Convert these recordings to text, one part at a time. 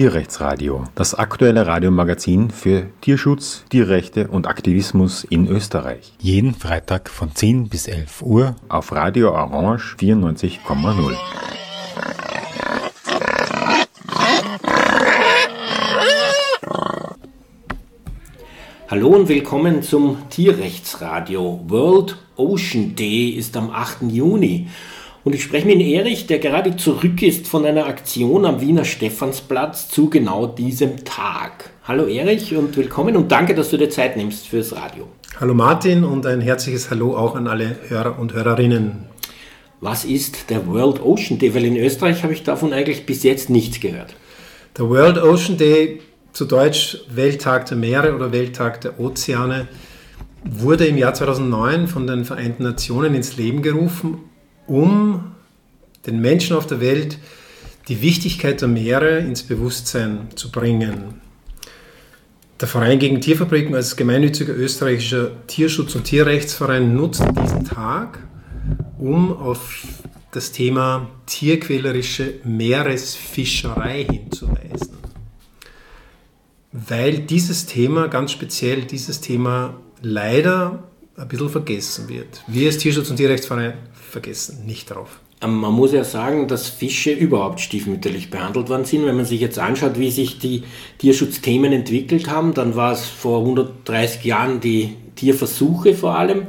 Tierrechtsradio, das aktuelle Radiomagazin für Tierschutz, Tierrechte und Aktivismus in Österreich. Jeden Freitag von 10 bis 11 Uhr auf Radio Orange 94,0. Hallo und willkommen zum Tierrechtsradio. World Ocean Day ist am 8. Juni. Und ich spreche mit Erich, der gerade zurück ist von einer Aktion am Wiener Stephansplatz zu genau diesem Tag. Hallo Erich und willkommen und danke, dass du dir Zeit nimmst fürs Radio. Hallo Martin und ein herzliches Hallo auch an alle Hörer und Hörerinnen. Was ist der World Ocean Day? Weil in Österreich habe ich davon eigentlich bis jetzt nichts gehört. Der World Ocean Day zu Deutsch Welttag der Meere oder Welttag der Ozeane, wurde im Jahr 2009 von den Vereinten Nationen ins Leben gerufen, um den Menschen auf der Welt die Wichtigkeit der Meere ins Bewusstsein zu bringen. Der Verein gegen Tierfabriken als gemeinnütziger österreichischer Tierschutz- und Tierrechtsverein nutzt diesen Tag, um auf das Thema tierquälerische Meeresfischerei hinzuweisen weil dieses Thema, ganz speziell dieses Thema, leider ein bisschen vergessen wird. Wir als Tierschutz- und Tierrechtsverein vergessen nicht darauf. Ähm, man muss ja sagen, dass Fische überhaupt stiefmütterlich behandelt worden sind. Wenn man sich jetzt anschaut, wie sich die Tierschutzthemen entwickelt haben, dann war es vor 130 Jahren die Tierversuche vor allem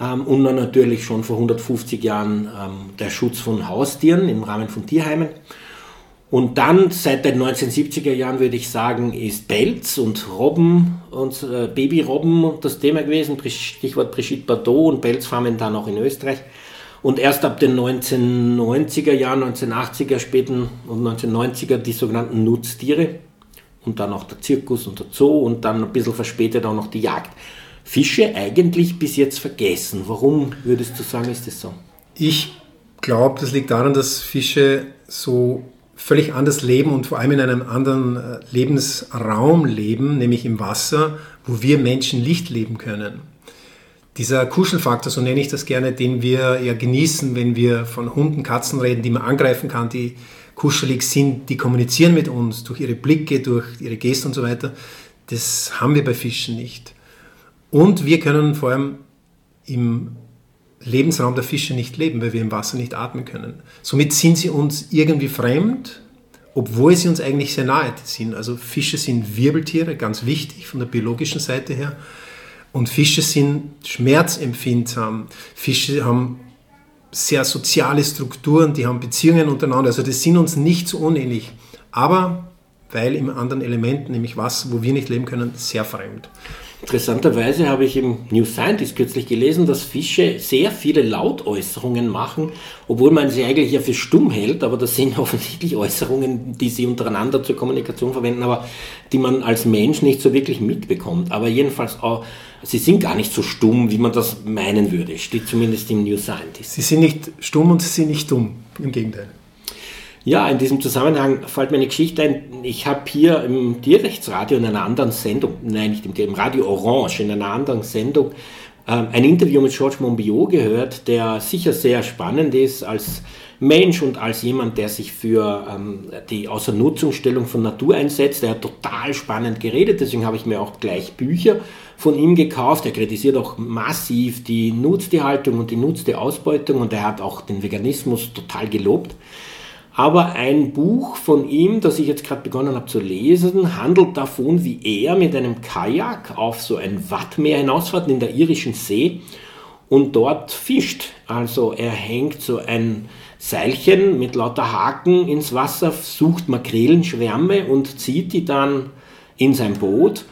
ähm, und dann natürlich schon vor 150 Jahren ähm, der Schutz von Haustieren im Rahmen von Tierheimen. Und dann seit den 1970er Jahren würde ich sagen, ist Pelz und Robben und äh, Babyrobben das Thema gewesen. Stichwort Brigitte Bardot und Pelzfarmen dann auch in Österreich. Und erst ab den 1990er Jahren, 1980er, späten und 1990er die sogenannten Nutztiere. Und dann auch der Zirkus und der Zoo und dann ein bisschen verspätet auch noch die Jagd. Fische eigentlich bis jetzt vergessen. Warum würdest du sagen, ist das so? Ich glaube, das liegt daran, dass Fische so völlig anders leben und vor allem in einem anderen äh, Lebensraum leben, nämlich im Wasser, wo wir Menschen Licht leben können. Dieser Kuschelfaktor, so nenne ich das gerne, den wir ja genießen, wenn wir von Hunden, Katzen reden, die man angreifen kann, die kuschelig sind, die kommunizieren mit uns durch ihre Blicke, durch ihre Gesten und so weiter, das haben wir bei Fischen nicht. Und wir können vor allem im Lebensraum der Fische nicht leben, weil wir im Wasser nicht atmen können. Somit sind sie uns irgendwie fremd, obwohl sie uns eigentlich sehr nahe sind. Also Fische sind Wirbeltiere, ganz wichtig von der biologischen Seite her. Und Fische sind schmerzempfindsam. Fische haben sehr soziale Strukturen, die haben Beziehungen untereinander. Also das sind uns nicht so unähnlich. Aber weil im anderen Element, nämlich Wasser, wo wir nicht leben können, sehr fremd. Interessanterweise habe ich im New Scientist kürzlich gelesen, dass Fische sehr viele Lautäußerungen machen, obwohl man sie eigentlich ja für stumm hält, aber das sind offensichtlich Äußerungen, die sie untereinander zur Kommunikation verwenden, aber die man als Mensch nicht so wirklich mitbekommt. Aber jedenfalls auch, sie sind gar nicht so stumm, wie man das meinen würde, steht zumindest im New Scientist. Sie sind nicht stumm und sie sind nicht dumm, im Gegenteil. Ja, in diesem Zusammenhang fällt mir eine Geschichte ein. Ich habe hier im Tierrechtsradio in einer anderen Sendung, nein, nicht im, im Radio Orange, in einer anderen Sendung, ähm, ein Interview mit Georges Monbiot gehört, der sicher sehr spannend ist als Mensch und als jemand, der sich für ähm, die Außernutzungsstellung von Natur einsetzt. Er hat total spannend geredet, deswegen habe ich mir auch gleich Bücher von ihm gekauft. Er kritisiert auch massiv die Nutztierhaltung und die Nutztieraußbeutung und er hat auch den Veganismus total gelobt. Aber ein Buch von ihm, das ich jetzt gerade begonnen habe zu lesen, handelt davon, wie er mit einem Kajak auf so ein Wattmeer hinausfährt in der irischen See und dort fischt. Also er hängt so ein Seilchen mit lauter Haken ins Wasser, sucht Makrelenschwärme und zieht die dann in sein Boot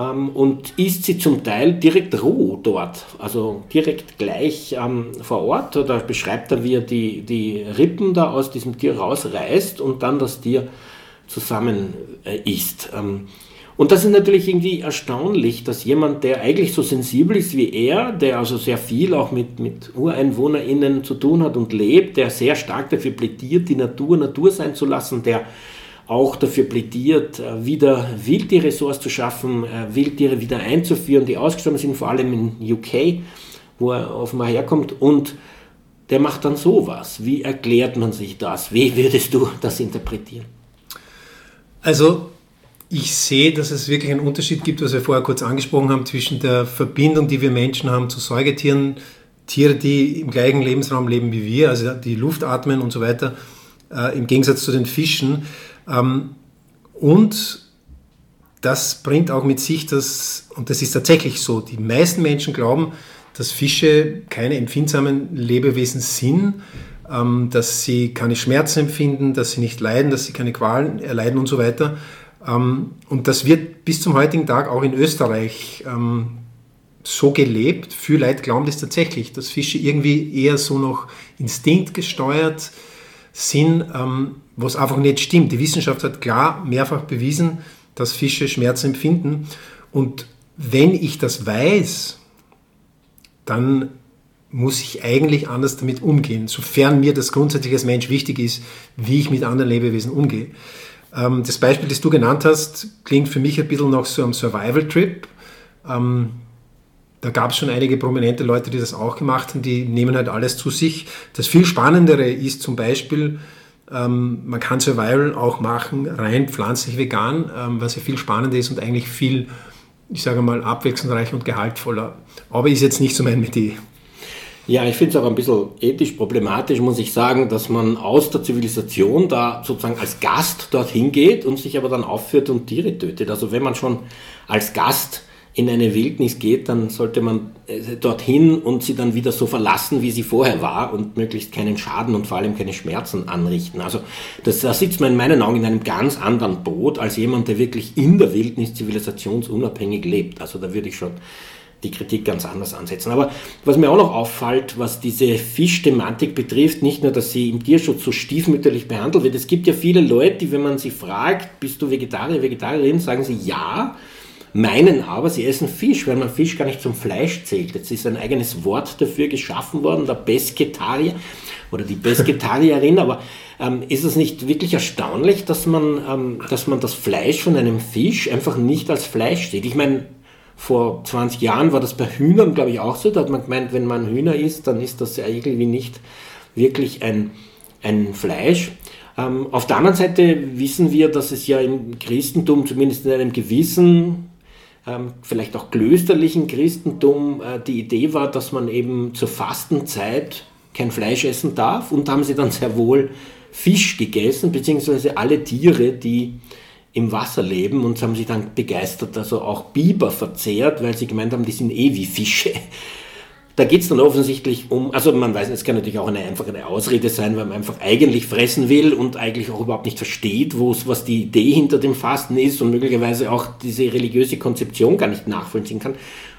ähm, und isst sie zum Teil direkt roh dort, also direkt gleich ähm, vor Ort. Da beschreibt er, wie er die, die Rippen da aus diesem Tier rausreißt und dann das Tier zusammen äh, isst. Ähm, und das ist natürlich irgendwie erstaunlich, dass jemand, der eigentlich so sensibel ist wie er, der also sehr viel auch mit, mit UreinwohnerInnen zu tun hat und lebt, der sehr stark dafür plädiert, die Natur Natur sein zu lassen, der auch dafür plädiert, äh, wieder Wildtierressorts zu schaffen, äh, Wildtiere wieder einzuführen, die ausgestorben sind, vor allem in UK, wo er offenbar herkommt. Und der macht dann sowas. Wie erklärt man sich das? Wie würdest du das interpretieren? Also ich sehe, dass es wirklich einen Unterschied gibt, was wir vorher kurz angesprochen haben, zwischen der Verbindung, die wir Menschen haben zu Säugetieren, Tiere, die im gleichen Lebensraum leben wie wir, also die Luft atmen und so weiter, äh, im Gegensatz zu den Fischen. Ähm, und das bringt auch mit sich, dass, und das ist tatsächlich so, die meisten Menschen glauben, dass Fische keine empfindsamen Lebewesen sind, ähm, dass sie keine Schmerzen empfinden, dass sie nicht leiden, dass sie keine Qualen erleiden und so weiter. Ähm, und das wird bis zum heutigen Tag auch in Österreich so gelebt. Viele Leute glauben das tatsächlich, dass Fische irgendwie eher so noch instinktgesteuert sind, was einfach nicht stimmt. Die Wissenschaft hat klar mehrfach bewiesen, dass Fische Schmerzen empfinden. Und wenn ich das weiß, dann muss ich eigentlich anders damit umgehen, sofern mir das grundsätzlich als Mensch wichtig ist, wie ich mit anderen Lebewesen umgehe. Ähm, das Beispiel, das du genannt hast, klingt für mich ein bisschen nach so einem Survival-Trip. Ähm, da gab es schon einige prominente Leute, die das auch gemacht haben, die nehmen halt alles zu sich. Das viel Spannendere ist zum Beispiel, ähm, man kann Survival auch machen, rein pflanzlich vegan, was ja viel spannender ist und eigentlich viel, ich sage mal, abwechslungsreicher und gehaltvoller. Aber ist jetzt nicht so mein Metier. Ja, ich finde es auch ein bisschen ethisch problematisch, muss ich sagen, dass man aus der Zivilisation da sozusagen als Gast dorthin geht und sich aber dann aufführt und Tiere tötet. Also wenn man schon als Gast in eine Wildnis geht, dann sollte man äh, dorthin und sie dann wieder so verlassen, wie sie vorher war und möglichst keinen Schaden und vor allem keine Schmerzen anrichten. Also das, da sitzt man in meinen Augen in einem ganz anderen Boot als jemand, der wirklich in der Wildnis zivilisationsunabhängig lebt. Also da würde ich schon die Kritik ganz anders ansetzen. Aber was mir auch noch auffällt, was diese Fischthematik betrifft, nicht nur, dass sie im Tierschutz so stiefmütterlich behandelt wird, es gibt ja viele Leute, die, wenn man sie fragt, bist du Vegetarier, Vegetarierin, sagen sie ja, meinen aber, sie essen Fisch, weil man Fisch gar nicht zum Fleisch zählt. Jetzt ist ein eigenes Wort dafür geschaffen worden, der Pesketarier oder die Pesketarierin, aber ähm, ist es nicht wirklich erstaunlich, dass man, ähm, dass man das Fleisch von einem Fisch einfach nicht als Fleisch sieht? Ich meine, vor 20 Jahren war das bei Hühnern, glaube ich, auch so. Da hat man gemeint, wenn man Hühner isst, dann ist das ja irgendwie nicht wirklich ein, ein Fleisch. Ähm, auf der anderen Seite wissen wir, dass es ja im Christentum, zumindest in einem gewissen, vielleicht auch klösterlichen Christentum, äh, die Idee war, dass man eben zur Fastenzeit kein Fleisch essen darf. Und haben sie dann sehr wohl Fisch gegessen, beziehungsweise alle Tiere, die im Wasser leben und haben sich dann begeistert, also auch Biber verzehrt, weil sie gemeint haben, die sind eh wie Fische. Da geht es dann offensichtlich um, also man weiß, es kann natürlich auch eine einfache Ausrede sein, weil man einfach eigentlich fressen will und eigentlich auch überhaupt nicht versteht, was die Idee hinter dem Fasten ist und möglicherweise auch diese religiöse Konzeption gar nicht nachvollziehen kann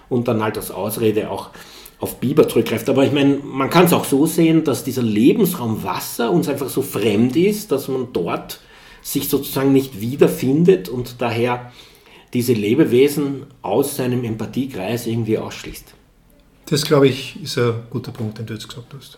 und dann halt als Ausrede auch auf Biber zurückgreift. Aber ich meine, man kann es auch so sehen, dass dieser Lebensraum Wasser uns einfach so fremd ist, dass man dort sich sozusagen nicht wiederfindet und daher diese Lebewesen aus seinem Empathiekreis irgendwie ausschließt. Das, glaube ich, ist ein guter Punkt, den du jetzt gesagt hast.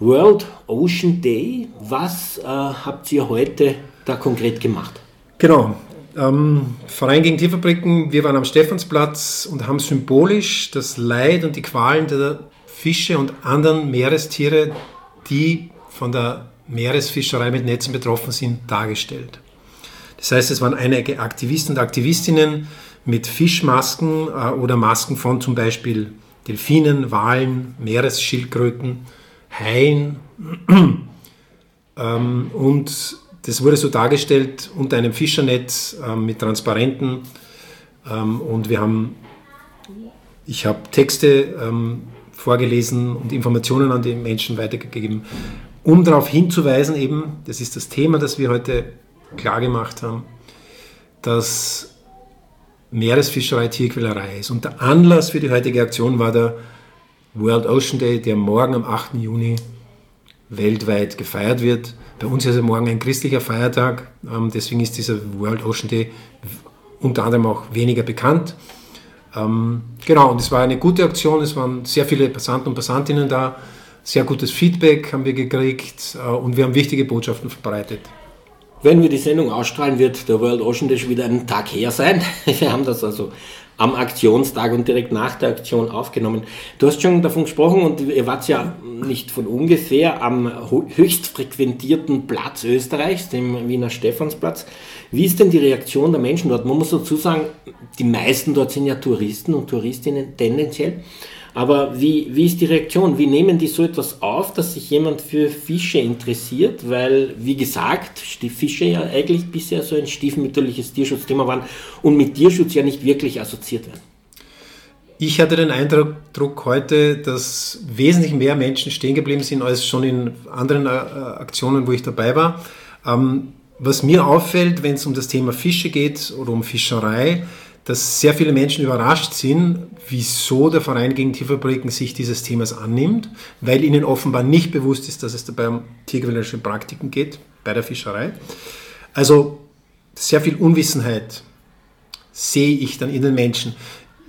World Ocean Day, was äh, habt ihr heute da konkret gemacht? Genau, ähm, Verein gegen Tierfabriken, wir waren am Stephansplatz und haben symbolisch das Leid und die Qualen der Fische und anderen Meerestiere, die von der Meeresfischerei mit Netzen betroffen sind, dargestellt. Das heißt, es waren einige Aktivisten und Aktivistinnen mit Fischmasken äh, oder Masken von zum Beispiel Delfinen, Walen, Meeresschildkröten, Haien. ähm, und das wurde so dargestellt unter einem Fischernetz äh, mit Transparenten. Ähm, und wir haben, ich habe Texte ähm, vorgelesen und Informationen an die Menschen weitergegeben um darauf hinzuweisen, eben, das ist das Thema, das wir heute klar gemacht haben, dass Meeresfischerei Tierquälerei ist. Und der Anlass für die heutige Aktion war der World Ocean Day, der morgen am 8. Juni weltweit gefeiert wird. Bei uns ist er morgen ein christlicher Feiertag, ähm, deswegen ist dieser World Ocean Day unter anderem auch weniger bekannt. Ähm, genau, und es war eine gute Aktion, es waren sehr viele Passanten und Passantinnen da sehr gutes Feedback haben wir gekriegt äh, und wir haben wichtige Botschaften verbreitet. Wenn wir die Sendung ausstrahlen, wird der World Ocean Day wieder einen Tag her sein. Wir haben das also am Aktionstag und direkt nach der Aktion aufgenommen. Du hast schon davon gesprochen und ihr wart ja nicht von ungefähr am höchst frequentierten Platz Österreichs, dem Wiener Stephansplatz. Wie ist denn die Reaktion der Menschen dort? Man muss dazu sagen, die meisten dort sind ja Touristen und Touristinnen tendenziell. Aber wie, wie ist die Reaktion? Wie nehmen die so etwas auf, dass sich jemand für Fische interessiert? Weil, wie gesagt, die Fische ja eigentlich bisher so ein stiefmütterliches Tierschutzthema waren und mit Tierschutz ja nicht wirklich assoziiert werden. Ich hatte den Eindruck heute, dass wesentlich mehr Menschen stehen geblieben sind als schon in anderen äh, Aktionen, wo ich dabei war. Ähm, was mir auffällt, wenn es um das Thema Fische geht oder um Fischerei, dass sehr viele Menschen überrascht sind, wieso der Verein gegen Tierfabriken sich dieses Themas annimmt, weil ihnen offenbar nicht bewusst ist, dass es dabei um tierquälerische Praktiken geht bei der Fischerei. Also sehr viel Unwissenheit sehe ich dann in den Menschen.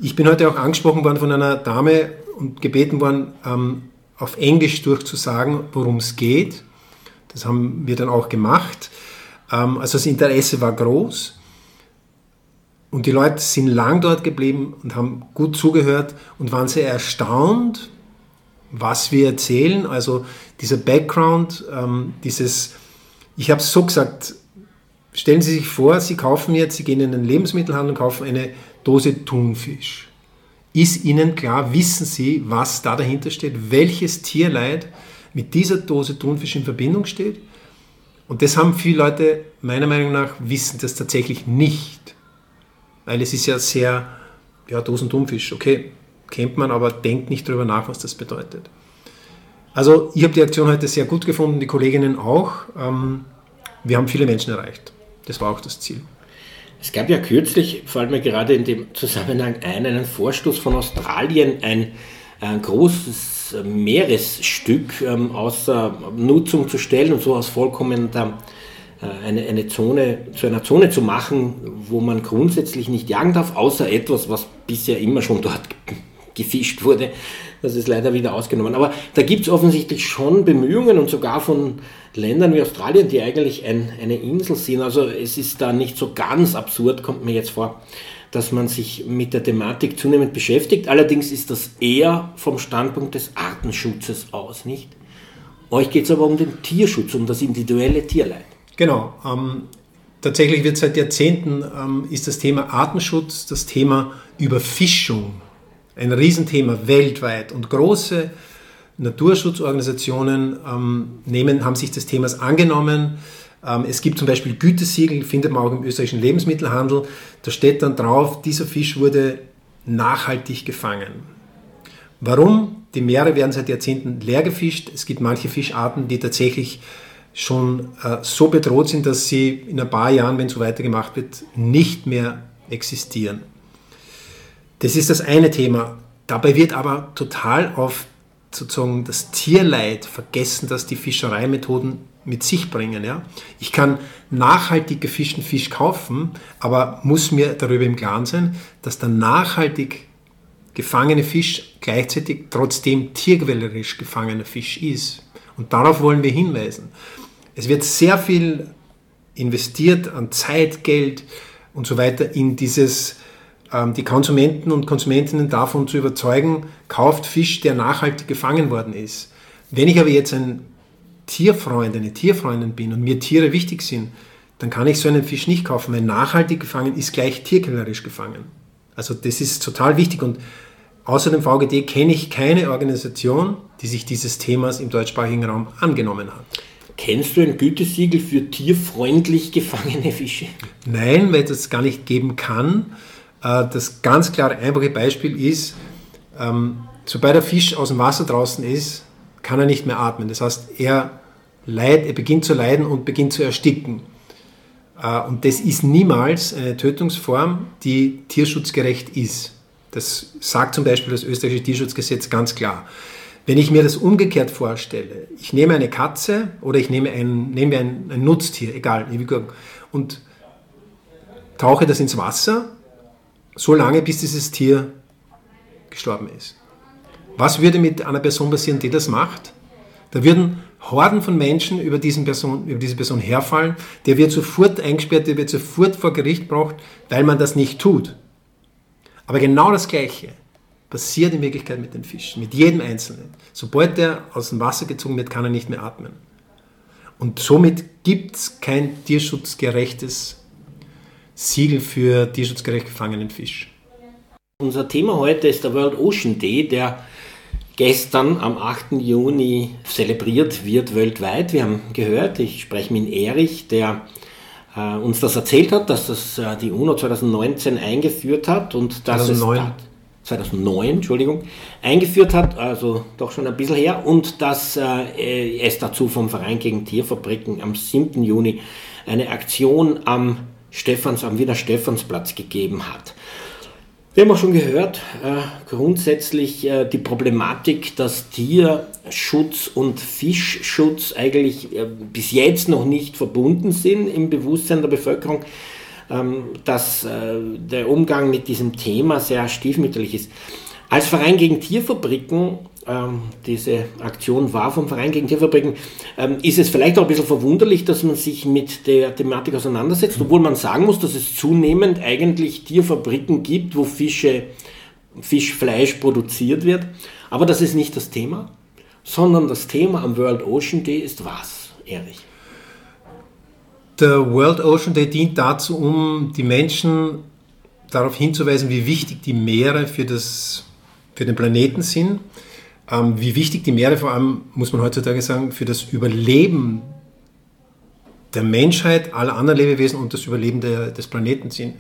Ich bin heute auch angesprochen worden von einer Dame und gebeten worden, ähm, auf Englisch durchzusagen, worum es geht. Das haben wir dann auch gemacht. Ähm, also das Interesse war groß. Und die Leute sind lang dort geblieben und haben gut zugehört und waren sehr erstaunt, was wir erzählen. Also dieser Background, ähm, dieses, ich habe es so gesagt, stellen Sie sich vor, Sie kaufen jetzt, Sie gehen in den Lebensmittelhandel und kaufen eine Dose Thunfisch. Ist Ihnen klar, wissen Sie, was da dahinter steht, welches Tierleid mit dieser Dose Thunfisch in Verbindung steht? Und das haben viele Leute meiner Meinung nach wissen das tatsächlich nicht. Weil es ist ja sehr, ja, Dosendummfisch, okay, kennt man, aber denkt nicht darüber nach, was das bedeutet. Also ich habe die Aktion heute sehr gut gefunden, die Kolleginnen auch. Ähm, wir haben viele Menschen erreicht. Das war auch das Ziel. Es gab ja kürzlich, fällt mir gerade in dem Zusammenhang ein, einen Vorstoß von Australien, ein, ein großes Meeresstück ähm, außer Nutzung zu stellen und so aus vollkommener eine, eine Zone zu einer Zone zu machen, wo man grundsätzlich nicht jagen darf, außer etwas, was bisher immer schon dort gefischt wurde. Das ist leider wieder ausgenommen. Aber da gibt es offensichtlich schon Bemühungen und sogar von Ländern wie Australien, die eigentlich ein, eine Insel sind. Also es ist da nicht so ganz absurd, kommt mir jetzt vor, dass man sich mit der Thematik zunehmend beschäftigt. Allerdings ist das eher vom Standpunkt des Artenschutzes aus, nicht? Euch geht es aber um den Tierschutz, um das individuelle Tierleid. Genau. Ähm, tatsächlich wird seit Jahrzehnten ähm, ist das Thema Artenschutz, das Thema Überfischung ein Riesenthema weltweit und große Naturschutzorganisationen ähm, nehmen, haben sich des Themas angenommen. Ähm, es gibt zum Beispiel Gütesiegel, findet man auch im österreichischen Lebensmittelhandel. Da steht dann drauf, dieser Fisch wurde nachhaltig gefangen. Warum? Die Meere werden seit Jahrzehnten leer gefischt. Es gibt manche Fischarten, die tatsächlich schon äh, so bedroht sind, dass sie in ein paar Jahren, wenn so weitergemacht wird, nicht mehr existieren. Das ist das eine Thema. Dabei wird aber total auf sozusagen das Tierleid vergessen, das die Fischereimethoden mit sich bringen. Ja? Ich kann nachhaltig gefischten Fisch kaufen, aber muss mir darüber im Klaren sein, dass der nachhaltig gefangene Fisch gleichzeitig trotzdem tierquälerisch gefangener Fisch ist. Und darauf wollen wir hinweisen. Es wird sehr viel investiert an Zeit, Geld und so weiter in dieses, ähm, die Konsumenten und Konsumentinnen davon zu überzeugen, kauft Fisch, der nachhaltig gefangen worden ist. Wenn ich aber jetzt ein Tierfreund, eine Tierfreundin bin und mir Tiere wichtig sind, dann kann ich so einen Fisch nicht kaufen, weil nachhaltig gefangen ist gleich tierquälerisch gefangen. Also das ist total wichtig und außer dem VGD kenne ich keine Organisation, die sich dieses Themas im deutschsprachigen Raum angenommen hat. Kennst du ein Gütesiegel für tierfreundlich gefangene Fische? Nein, weil das gar nicht geben kann. Äh, das ganz klare, einfache Beispiel ist, ähm, sobald der Fisch aus dem Wasser draußen ist, kann er nicht mehr atmen. Das heißt, er, leid, er beginnt zu leiden und beginnt zu ersticken. Äh, und das ist niemals eine Tötungsform, die tierschutzgerecht ist. Das sagt zum Beispiel das österreichische Tierschutzgesetz ganz klar. Wenn ich mir das umgekehrt vorstelle, ich nehme eine Katze oder ich nehme ein, nehme ein, ein Nutztier, egal, und tauche das ins Wasser, so lange, bis dieses Tier gestorben ist. Was würde mit einer Person passieren, die das macht? Da würden Horden von Menschen über, diesen Person, über diese Person herfallen, der wird sofort eingesperrt, der wird sofort vor Gericht gebracht, weil man das nicht tut. Aber genau das Gleiche passiert in Wirklichkeit mit den Fischen, mit jedem Einzelnen. Sobald er aus dem Wasser gezogen wird, kann er nicht mehr atmen. Und somit gibt es kein tierschutzgerechtes Siegel für tierschutzgerecht gefangenen Fisch. Unser Thema heute ist der World Ocean Day, der gestern am 8. Juni zelebriert wird weltweit. Wir haben gehört, ich spreche mit Erich, der äh, uns das erzählt hat, dass das äh, die UNO 2019 eingeführt hat und dass 2009. es 2009, Entschuldigung, eingeführt hat, also doch schon ein bisschen her, und dass äh, es dazu vom Verein gegen Tierfabriken am 7. Juni eine Aktion am Stephans, am Wiener Stephansplatz gegeben hat. Wir haben auch schon gehört, äh, grundsätzlich äh, die Problematik, dass Tierschutz und Fischschutz eigentlich äh, bis jetzt noch nicht verbunden sind im Bewusstsein der Bevölkerung, dass äh, der Umgang mit diesem Thema sehr stiefmütterlich ist. Als Verein gegen Tierfabriken ähm, diese Aktion war vom Verein gegen Tierfabriken, ähm, ist es vielleicht auch ein bisschen verwunderlich, dass man sich mit der Thematik auseinandersetzt, obwohl man sagen muss, dass es zunehmend eigentlich Tierfabriken gibt, wo Fische, Fischfleisch produziert wird. Aber das ist nicht das Thema, sondern das Thema am World Ocean Day ist was, Erich? Der World Ocean Day dient dazu, um die Menschen darauf hinzuweisen, wie wichtig die Meere für, das, für den Planeten sind ähm, wie wichtig die Meere vor allem, muss man heutzutage sagen, für das Überleben der Menschheit, aller anderen Lebewesen und das Überleben der, des Planeten sind.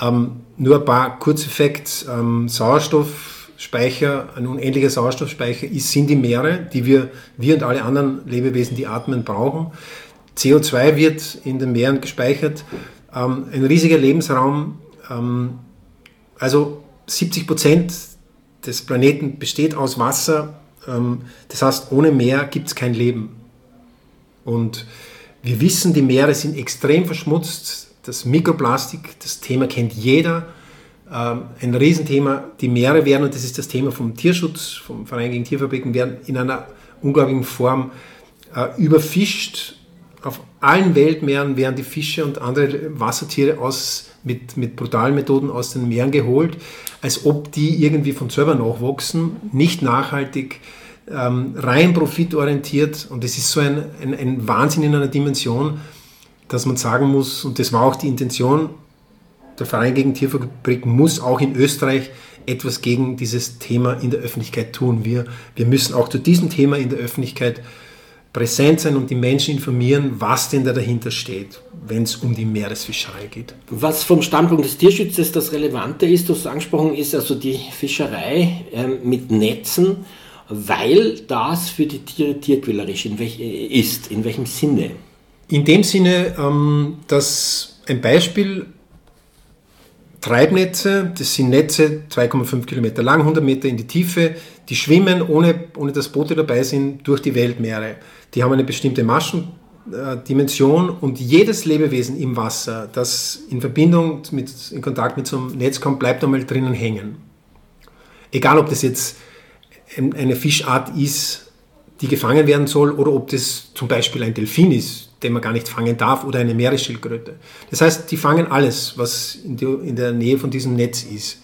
Ähm, nur ein paar Kurzeffekte. Ähm, Sauerstoffspeicher, ein unendlicher Sauerstoffspeicher ist, sind die Meere, die wir, wir und alle anderen Lebewesen, die atmen, brauchen. CO2 wird in den Meeren gespeichert. Ähm, ein riesiger Lebensraum. Ähm, also 70 Prozent des Planeten besteht aus Wasser. Ähm, das heißt, ohne Meer gibt es kein Leben. Und wir wissen, die Meere sind extrem verschmutzt. Das Mikroplastik, das Thema kennt jeder. Ähm, ein Riesenthema. Die Meere werden, und das ist das Thema vom Tierschutz, vom Verein gegen Tierfabriken, werden in einer unglaublichen Form äh, überfischt. Auf allen Weltmeeren werden die Fische und andere Wassertiere aus, mit, mit brutalen Methoden aus den Meeren geholt als ob die irgendwie von selber nachwachsen, nicht nachhaltig, ähm, rein profitorientiert. Und das ist so ein, ein, ein Wahnsinn in einer Dimension, dass man sagen muss, und das war auch die Intention, der Verein gegen Tierfabrik muss auch in Österreich etwas gegen dieses Thema in der Öffentlichkeit tun. Wir, wir müssen auch zu diesem Thema in der Öffentlichkeit präsent sein und die Menschen informieren, was denn da dahinter steht, wenn es um die Meeresfischerei geht. Was vom Standpunkt des Tierschutzes das Relevante ist, was angesprochen ist, also die Fischerei äh, mit Netzen, weil das für die Tiere tierquälerisch in welch, ist. In welchem Sinne? In dem Sinne, ähm, dass ein Beispiel Treibnetze, das sind Netze 2,5 Kilometer lang, 100 Meter in die Tiefe, die schwimmen, ohne, ohne dass Boote dabei sind, durch die Weltmeere. Die haben eine bestimmte Maschendimension und jedes Lebewesen im Wasser, das in Verbindung, mit, in Kontakt mit so einem Netz kommt, bleibt einmal drinnen hängen. Egal, ob das jetzt eine Fischart ist, die gefangen werden soll, oder ob das zum Beispiel ein Delfin ist, den man gar nicht fangen darf, oder eine Meeresschildkröte. Das heißt, die fangen alles, was in, der Nähe von diesem Netz ist.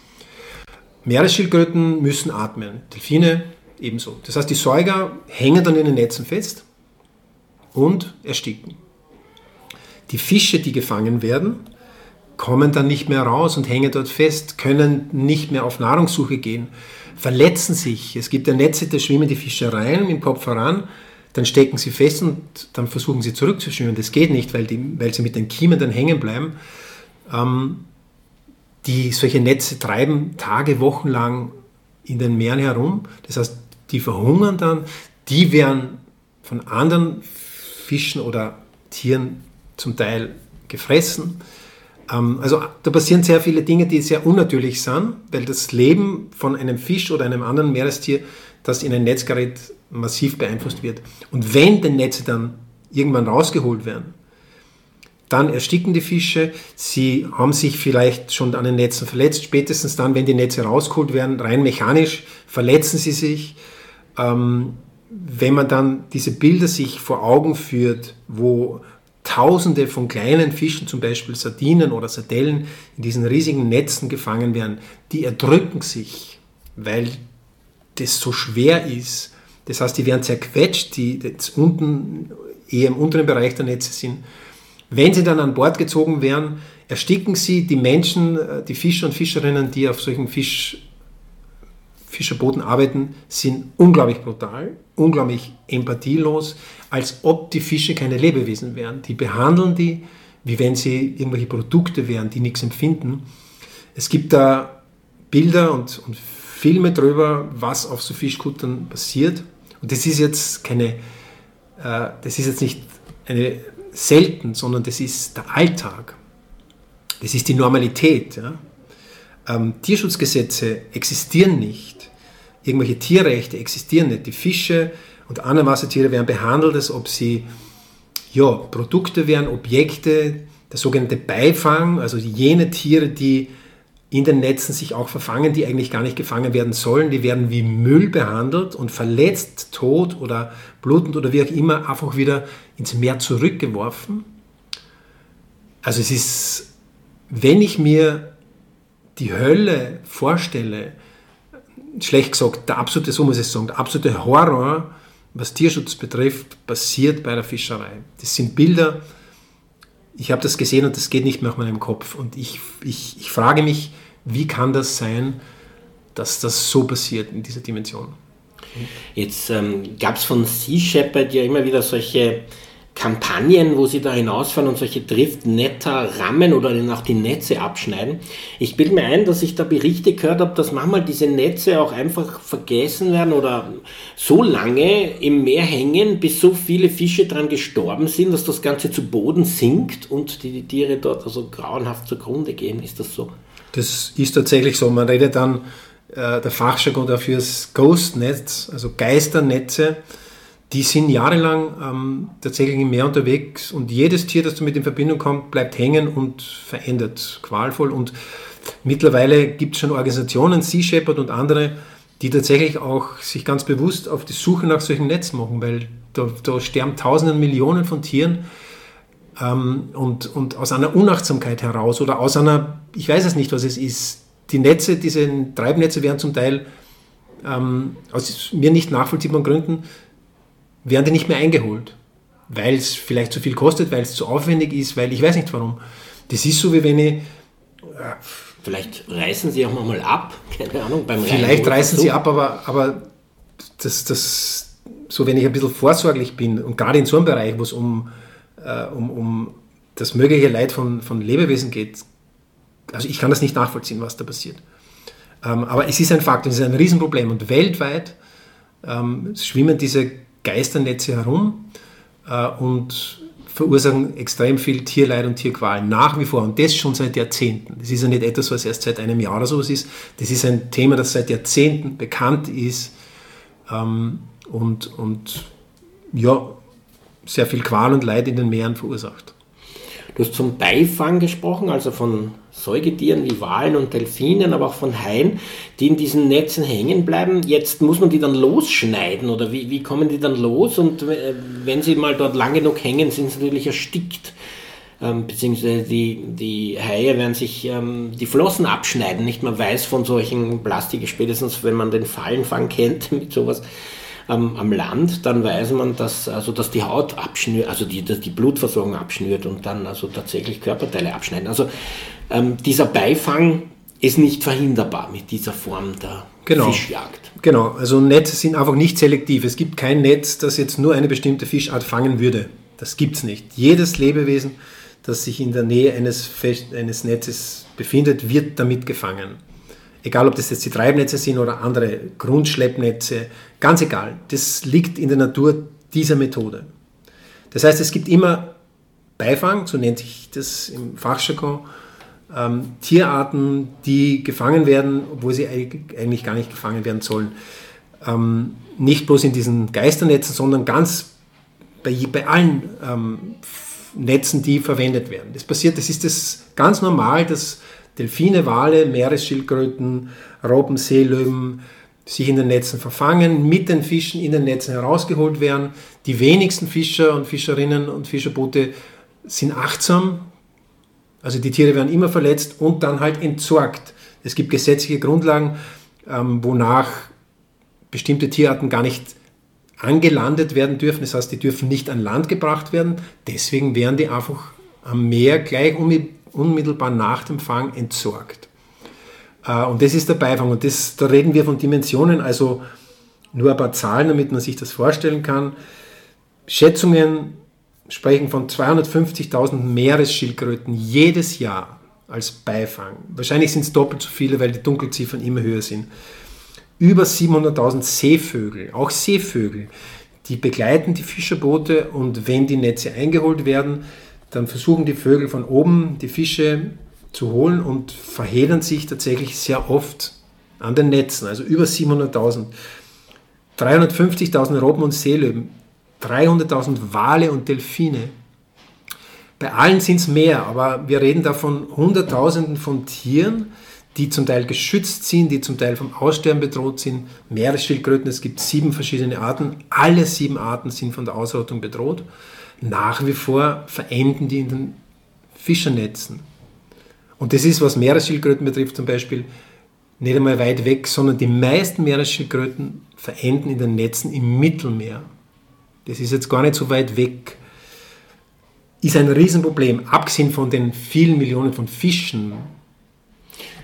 Meeresschildkröten müssen atmen, Delfine ebenso. Das heißt, die Säuger hängen dann in den Netzen fest und ersticken. Die Fische, die gefangen werden, kommen dann nicht mehr raus und hängen dort fest, können nicht mehr auf Nahrungssuche gehen, verletzen sich. Es gibt ja Netze, da schwimmen die Fische rein dem Kopf voran dann stecken sie fest und dann versuchen sie zurückzuschwimmen. Das geht nicht, weil, die, weil sie mit den Kiemen dann hängen bleiben. Ähm, die solche Netze treiben Tage, Wochen lang in den Meeren herum. Das heißt, die verhungern dann, die werden von anderen Fischen oder Tieren zum Teil gefressen. Ähm, also da passieren sehr viele Dinge, die sehr unnatürlich sind, weil das Leben von einem Fisch oder einem anderen Meerestier, das in ein Netz gerät, massiv beeinflusst wird. Und wenn die Netze dann irgendwann rausgeholt werden, dann ersticken die Fische, sie haben sich vielleicht schon an den Netzen verletzt, spätestens dann, wenn die Netze rausgeholt werden, rein mechanisch verletzen sie sich. Ähm, wenn man dann diese Bilder sich vor Augen führt, wo Tausende von kleinen Fischen, zum Beispiel Sardinen oder Sardellen, in diesen riesigen Netzen gefangen werden, die erdrücken sich, weil das so schwer ist. Das heißt, die werden zerquetscht, die jetzt unten eher im unteren Bereich der Netze sind. Wenn sie dann an Bord gezogen werden, ersticken sie die Menschen, äh, die Fischer und Fischerinnen, die auf solchen Fisch, Fischerbooten arbeiten, sind unglaublich brutal, unglaublich empathielos, als ob die Fische keine Lebewesen wären. Die behandeln die, wie wenn sie irgendwelche Produkte wären, die nichts empfinden. Es gibt da Bilder und, und Filme darüber, was auf so Fischkuttern passiert. Und das ist jetzt keine, äh, das ist jetzt nicht eine selten, sondern das ist der Alltag. Das ist die Normalität. Ja? Ähm, Tierschutzgesetze existieren nicht. Irgendwelche Tierrechte existieren nicht. Die Fische und andere Wassertiere werden behandelt, als ob sie ja, Produkte wären, Objekte, der sogenannte Beifang, also jene Tiere, die in den Netzen sich auch verfangen, die eigentlich gar nicht gefangen werden sollen, die werden wie Müll behandelt und verletzt, tot oder blutend oder wie auch immer einfach wieder ins Meer zurückgeworfen. Also es ist, wenn ich mir die Hölle vorstelle, schlecht gesagt, der absolute, so muss ich sagen, der absolute Horror, was Tierschutz betrifft, passiert bei der Fischerei. Das sind Bilder, ich habe das gesehen und das geht nicht mehr auf meinem Kopf. Und ich, ich, ich frage mich, wie kann das sein, dass das so passiert in dieser Dimension? Jetzt ähm, gab es von Sea Shepherd ja immer wieder solche Kampagnen, wo sie da hinausfahren und solche Driftnetter rammen oder dann auch die Netze abschneiden. Ich bilde mir ein, dass ich da Berichte gehört habe, dass manchmal diese Netze auch einfach vergessen werden oder so lange im Meer hängen, bis so viele Fische dran gestorben sind, dass das Ganze zu Boden sinkt und die, die Tiere dort also grauenhaft zugrunde gehen. Ist das so? Das ist tatsächlich so. Man redet dann, äh, der Fachjargon dafür ist Ghost-Netz, also Geisternetze. Die sind jahrelang ähm, tatsächlich im Meer unterwegs und jedes Tier, das damit in Verbindung kommt, bleibt hängen und verändert qualvoll. Und mittlerweile gibt es schon Organisationen, Sea Shepherd und andere, die tatsächlich auch sich ganz bewusst auf die Suche nach solchen Netzen machen, weil da, da sterben Tausende, Millionen von Tieren ähm, und, und aus einer Unachtsamkeit heraus oder aus einer, ich weiß es nicht, was es ist, die Netze, diese Treibnetze werden zum Teil ähm, aus mir nicht nachvollziehbaren Gründen, werden die nicht mehr eingeholt, weil es vielleicht zu viel kostet, weil es zu aufwendig ist, weil ich weiß nicht warum. Das ist so, wie wenn ich... Äh, vielleicht reißen sie auch mal ab, keine Ahnung, beim Vielleicht reißen sie ab, aber, aber das, das, so wenn ich ein bisschen vorsorglich bin und gerade in so einem Bereich, wo es um äh, um, um das mögliche Leid von, von Lebewesen geht, also ich kann das nicht nachvollziehen, was da passiert. Ähm, aber es ist ein Fakt, es ist ein Riesenproblem und weltweit ähm, schwimmen diese Geisternetze herum äh, und verursachen extrem viel Tierleid und Tierqualen nach wie vor und das schon seit Jahrzehnten. Das ist ja nicht etwas, was erst seit einem Jahr oder sowas ist. Das ist ein Thema, das seit Jahrzehnten bekannt ist ähm, und, und ja, sehr viel Qual und Leid in den Meeren verursacht. Du hast zum Beifang gesprochen, also von Säugetieren wie Walen und Delfinen, aber auch von Haien, die in diesen Netzen hängen bleiben. Jetzt muss man die dann losschneiden oder wie, wie kommen die dann los? Und äh, wenn sie mal dort lang genug hängen, sind sie natürlich erstickt. Ähm, beziehungsweise die, die Haie werden sich ähm, die Flossen abschneiden. Nicht man weiß von solchen Plastik, spätestens wenn man den Fallenfang kennt mit sowas, ähm, am Land, dann weiß man, dass, also, dass die Haut abschnürt, also die, die Blutversorgung abschnürt und dann also tatsächlich Körperteile abschneiden. Also ähm, dieser Beifang ist nicht verhinderbar mit dieser Form der genau. Fischjagd. Genau, also Netze sind einfach nicht selektiv. Es gibt kein Netz, das jetzt nur eine bestimmte Fischart fangen würde. Das gibt es nicht. Jedes Lebewesen, das sich in der Nähe eines, eines Netzes befindet, wird damit gefangen. Egal, ob das jetzt die Treibnetze sind oder andere Grundschleppnetze, ganz egal. Das liegt in der Natur dieser Methode. Das heißt, es gibt immer Beifang, so nennt sich das im Fachjargon, ähm, Tierarten, die gefangen werden, obwohl sie eigentlich gar nicht gefangen werden sollen. Ähm, nicht bloß in diesen Geisternetzen, sondern ganz bei, bei allen ähm, Netzen, die verwendet werden. Das passiert, das ist das ganz normal, dass Delfine, Wale, Meeresschildkröten, Robben, Seelöwen sich in den Netzen verfangen, mit den Fischen in den Netzen herausgeholt werden. Die wenigsten Fischer und Fischerinnen und Fischerboote sind achtsam, also die Tiere werden immer verletzt und dann halt entsorgt. Es gibt gesetzliche Grundlagen, ähm, wonach bestimmte Tierarten gar nicht angelandet werden dürfen. Das heißt, die dürfen nicht an Land gebracht werden. Deswegen werden die einfach am Meer gleich unmittelbar nach dem Fang entsorgt. Äh, und das ist der Beifang. Und das, da reden wir von Dimensionen, also nur ein paar Zahlen, damit man sich das vorstellen kann. Schätzungen sprechen von 250.000 Meeresschildkröten jedes Jahr als Beifang. Wahrscheinlich sind es doppelt so viele, weil die Dunkelziffern immer höher sind. Über 700.000 Seevögel, auch Seevögel, die begleiten die Fischerboote und wenn die Netze eingeholt werden, dann versuchen die Vögel von oben die Fische zu holen und verheddern sich tatsächlich sehr oft an den Netzen, also über 700.000. 350.000 Robben und Seelöwen, 300.000 Wale und Delfine. Bei allen sind es mehr, aber wir reden da von Hunderttausenden von Tieren, die zum Teil geschützt sind, die zum Teil vom Aussterben bedroht sind. Meeresschildkröten, es gibt sieben verschiedene Arten. Alle sieben Arten sind von der Ausrottung bedroht. Nach wie vor verenden die in den Fischernetzen. Und das ist, was Meeresschildkröten betrifft, zum Beispiel nicht einmal weit weg, sondern die meisten Meeresschildkröten verenden in den Netzen im Mittelmeer. Das ist jetzt gar nicht so weit weg. Ist ein Riesenproblem, abgesehen von den vielen Millionen von Fischen.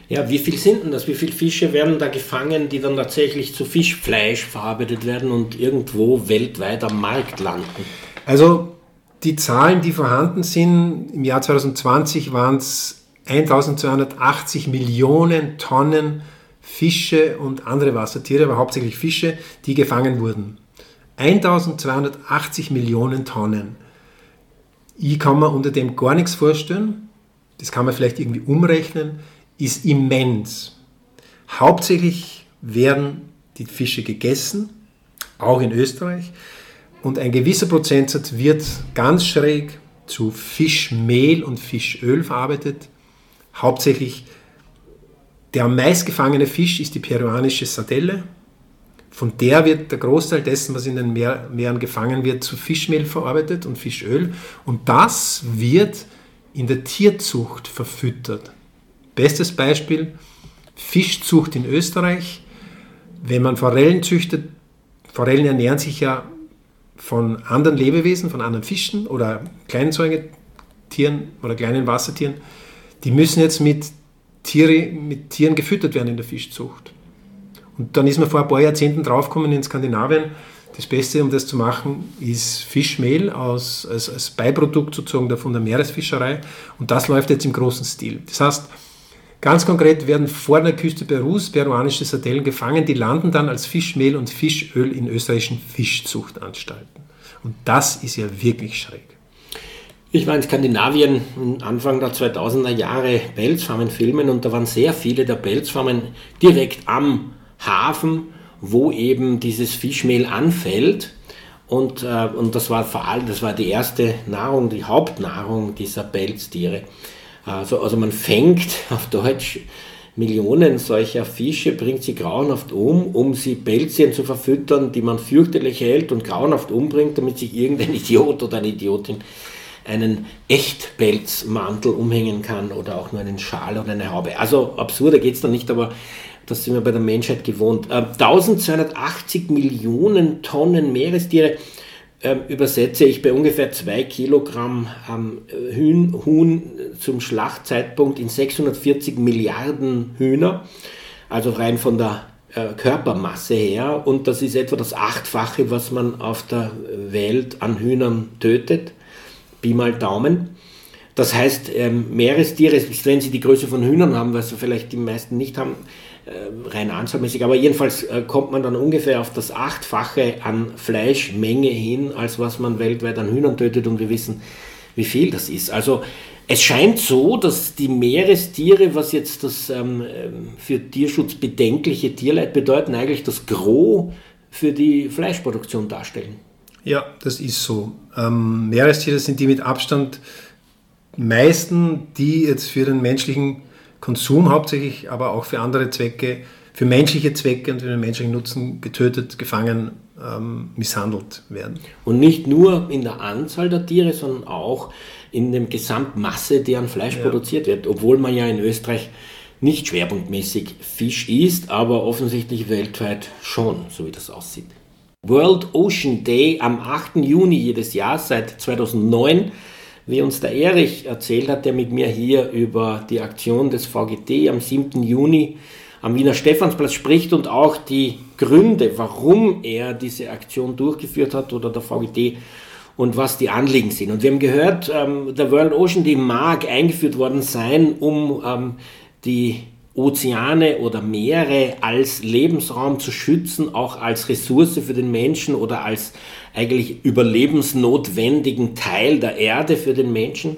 Ja, wie viel sind denn das? Wie viele Fische werden da gefangen, die dann tatsächlich zu Fischfleisch verarbeitet werden und irgendwo weltweit am Markt landen? Also die Zahlen, die vorhanden sind, im Jahr 2020 waren es 1280 Millionen Tonnen Fische und andere Wassertiere, aber hauptsächlich Fische, die gefangen wurden. 1280 Millionen Tonnen. Ich kann mir unter dem gar nichts vorstellen. Das kann man vielleicht irgendwie umrechnen. Ist immens. Hauptsächlich werden die Fische gegessen, auch in Österreich. Und ein gewisser Prozentsatz wird ganz schräg zu Fischmehl und Fischöl verarbeitet. Hauptsächlich der am meist gefangene Fisch ist die peruanische Sardelle. Von der wird der Großteil dessen, was in den Meer, Meeren gefangen wird, zu Fischmehl verarbeitet und Fischöl. Und das wird in der Tierzucht verfüttert. Bestes Beispiel, Fischzucht in Österreich. Wenn man Forellen züchtet, Forellen ernähren sich ja von anderen Lebewesen, von anderen Fischen oder kleinen Säugetieren oder kleinen Wassertieren die müssen jetzt mit, Tiere, mit Tieren gefüttert werden in der Fischzucht. Und dann ist man vor ein paar Jahrzehnten draufgekommen in Skandinavien, das Beste, um das zu machen, ist Fischmehl aus, als, als Beiprodukt sozusagen von der Meeresfischerei. Und das läuft jetzt im großen Stil. Das heißt, ganz konkret werden vor der Küste Perus peruanische Sardellen gefangen, die landen dann als Fischmehl und Fischöl in österreichischen Fischzuchtanstalten. Und das ist ja wirklich schräg. Ich war in Skandinavien Anfang der 2000er Jahre Pelzfarmen filmen und da waren sehr viele der Pelzfarmen direkt am Hafen, wo eben dieses Fischmehl anfällt. Und, äh, und das war vor allem, das war die erste Nahrung, die Hauptnahrung dieser Pelztiere. Also, also man fängt auf Deutsch Millionen solcher Fische, bringt sie grauenhaft um, um sie Pelzchen zu verfüttern, die man fürchterlich hält und grauenhaft umbringt, damit sich irgendein Idiot oder eine Idiotin einen Echtpelzmantel umhängen kann oder auch nur einen Schal oder eine Haube. Also absurder geht es da nicht, aber das sind wir bei der Menschheit gewohnt. Äh, 1280 Millionen Tonnen Meerestiere äh, übersetze ich bei ungefähr 2 Kilogramm ähm, Huhn, Huhn zum Schlachtzeitpunkt in 640 Milliarden Hühner, also rein von der äh, Körpermasse her. Und das ist etwa das Achtfache, was man auf der Welt an Hühnern tötet. Pi mal Daumen. Das heißt, ähm, Meerestiere, wenn sie die Größe von Hühnern haben, was vielleicht die meisten nicht haben, äh, rein anzahlmäßig, aber jedenfalls äh, kommt man dann ungefähr auf das Achtfache an Fleischmenge hin, als was man weltweit an Hühnern tötet und wir wissen, wie viel das ist. Also es scheint so, dass die Meerestiere, was jetzt das ähm, ähm für Tierschutz bedenkliche Tierleid bedeuten, eigentlich das Gros für die Fleischproduktion darstellen. Ja, das ist so. Ähm, Meerestiere sind die mit Abstand meisten, die jetzt für den menschlichen Konsum hauptsächlich, aber auch für andere Zwecke, für menschliche Zwecke und für den menschlichen Nutzen getötet, gefangen, ähm, misshandelt werden. Und nicht nur in der Anzahl der Tiere, sondern auch in der Gesamtmasse, die an Fleisch ja. produziert wird, obwohl man ja in Österreich nicht schwerpunktmäßig Fisch isst, aber offensichtlich weltweit schon, so wie das aussieht. World Ocean Day am 8. Juni jedes Jahr seit 2009 wie uns der Erich erzählt hat, der mit mir hier über die Aktion des VGT am 7. Juni am Wiener Stephansplatz spricht und auch die Gründe, warum er diese Aktion durchgeführt hat oder der VGT und was die Anliegen sind. Und wir haben gehört, ähm, der World Ocean Day mag eingeführt worden sein, um ähm, die Ozeane oder Meere als Lebensraum zu schützen, auch als Ressource für den Menschen oder als eigentlich überlebensnotwendigen Teil der Erde für den Menschen.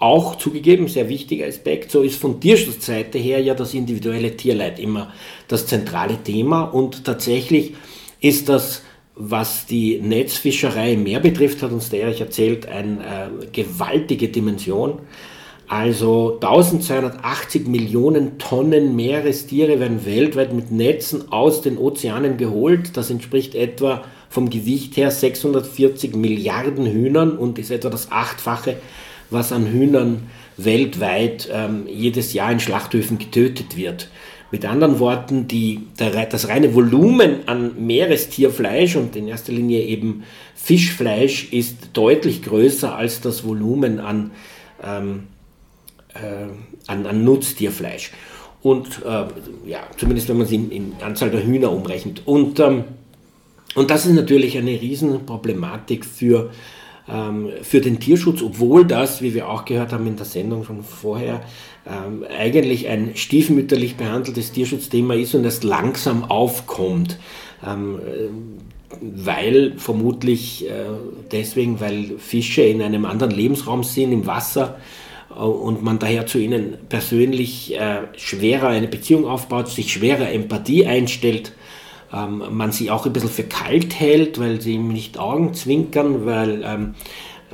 Auch zugegeben, sehr wichtiger Aspekt, so ist von Tierschutzseite her ja das individuelle Tierleid immer das zentrale Thema und tatsächlich ist das, was die Netzfischerei im Meer betrifft, hat uns der Erich erzählt, eine äh, gewaltige Dimension. Also 1280 Millionen Tonnen Meerestiere werden weltweit mit Netzen aus den Ozeanen geholt. Das entspricht etwa vom Gewicht her 640 Milliarden Hühnern und ist etwa das Achtfache, was an Hühnern weltweit ähm, jedes Jahr in Schlachthöfen getötet wird. Mit anderen Worten, die, der, das reine Volumen an Meerestierfleisch und in erster Linie eben Fischfleisch ist deutlich größer als das Volumen an ähm, äh, an, an Nutztierfleisch. Und äh, ja, zumindest wenn man es in, in, Anzahl der Hühner umrechnet. Und, ähm, und das ist natürlich eine Riesenproblematik für, ähm, für den Tierschutz, obwohl das, wie wir auch gehört haben in der Sendung schon vorher, ähm, eigentlich ein stiefmütterlich behandeltes Tierschutzthema ist und erst langsam aufkommt. Ähm, weil vermutlich äh, deswegen, weil Fische in einem anderen Lebensraum sind, im Wasser, und man daher zu ihnen persönlich äh, schwerer eine Beziehung aufbaut, sich schwerer Empathie einstellt, ähm, man sie auch ein bisschen für kalt hält, weil sie ihm nicht Augen zwinkern, weil, ähm,